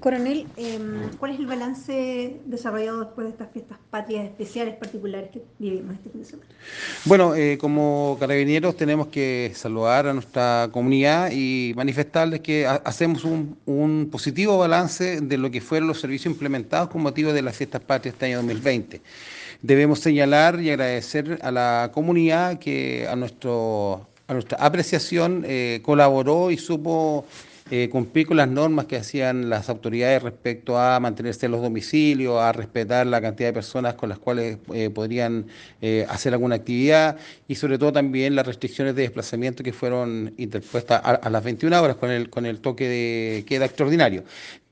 Coronel, em, ¿cuál es el balance desarrollado después de estas fiestas patrias especiales particulares que vivimos este fin de semana? Bueno, eh, como carabineros tenemos que saludar a nuestra comunidad y manifestarles que hacemos un, positivo balance de lo que fueron los servicios implementados con motivo de las fiestas patrias este año 2020. Debemos señalar y agradecer a la comunidad que a, nuestro, a nuestra apreciación eh, colaboró y supo eh, cumplir con las normas que hacían las autoridades respecto a mantenerse en los domicilios, a respetar la cantidad de personas con las cuales eh, podrían eh, hacer alguna actividad y sobre todo también las restricciones de desplazamiento que fueron interpuestas a, las 21 horas con el, con el toque de queda extraordinario.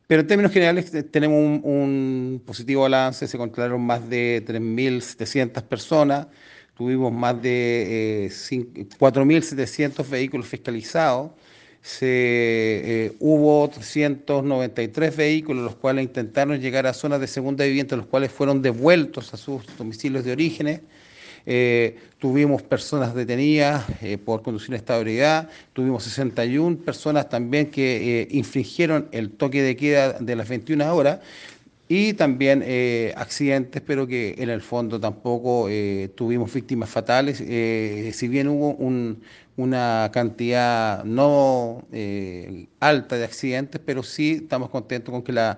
Pero en términos generales tenemos un, un positivo balance, se controlaron más de 3.700 personas, tuvimos más de 4.700 vehículos fiscalizados, se, eh, hubo 393 vehículos, los cuales intentaron llegar a zonas de segunda vivienda, los cuales fueron devueltos a sus domicilios de origen. Eh, tuvimos personas detenidas eh, por conducción de estabilidad, tuvimos 61 personas también que infringieron el toque de queda de las 21 horas y también accidentes, pero que en el fondo tampoco tuvimos víctimas fatales, si bien hubo un, una cantidad no eh, alta de accidentes, pero sí estamos contentos con que las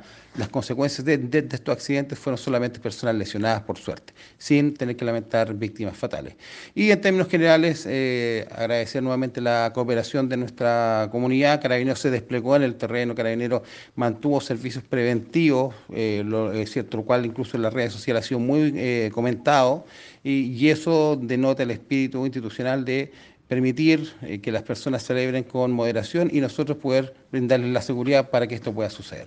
consecuencias de, estos accidentes fueron solamente personas lesionadas, por suerte, sin tener que lamentar víctimas fatales. Y en términos generales, eh, agradecer nuevamente la cooperación de nuestra comunidad. Carabineros se desplegó en el terreno, Carabineros mantuvo servicios preventivos, eh, lo, es cierto, lo cual incluso en las redes sociales ha sido muy comentado, y, y eso denota el espíritu institucional de permitir eh, que las personas celebren con moderación y nosotros poder brindarles la seguridad para que esto pueda suceder.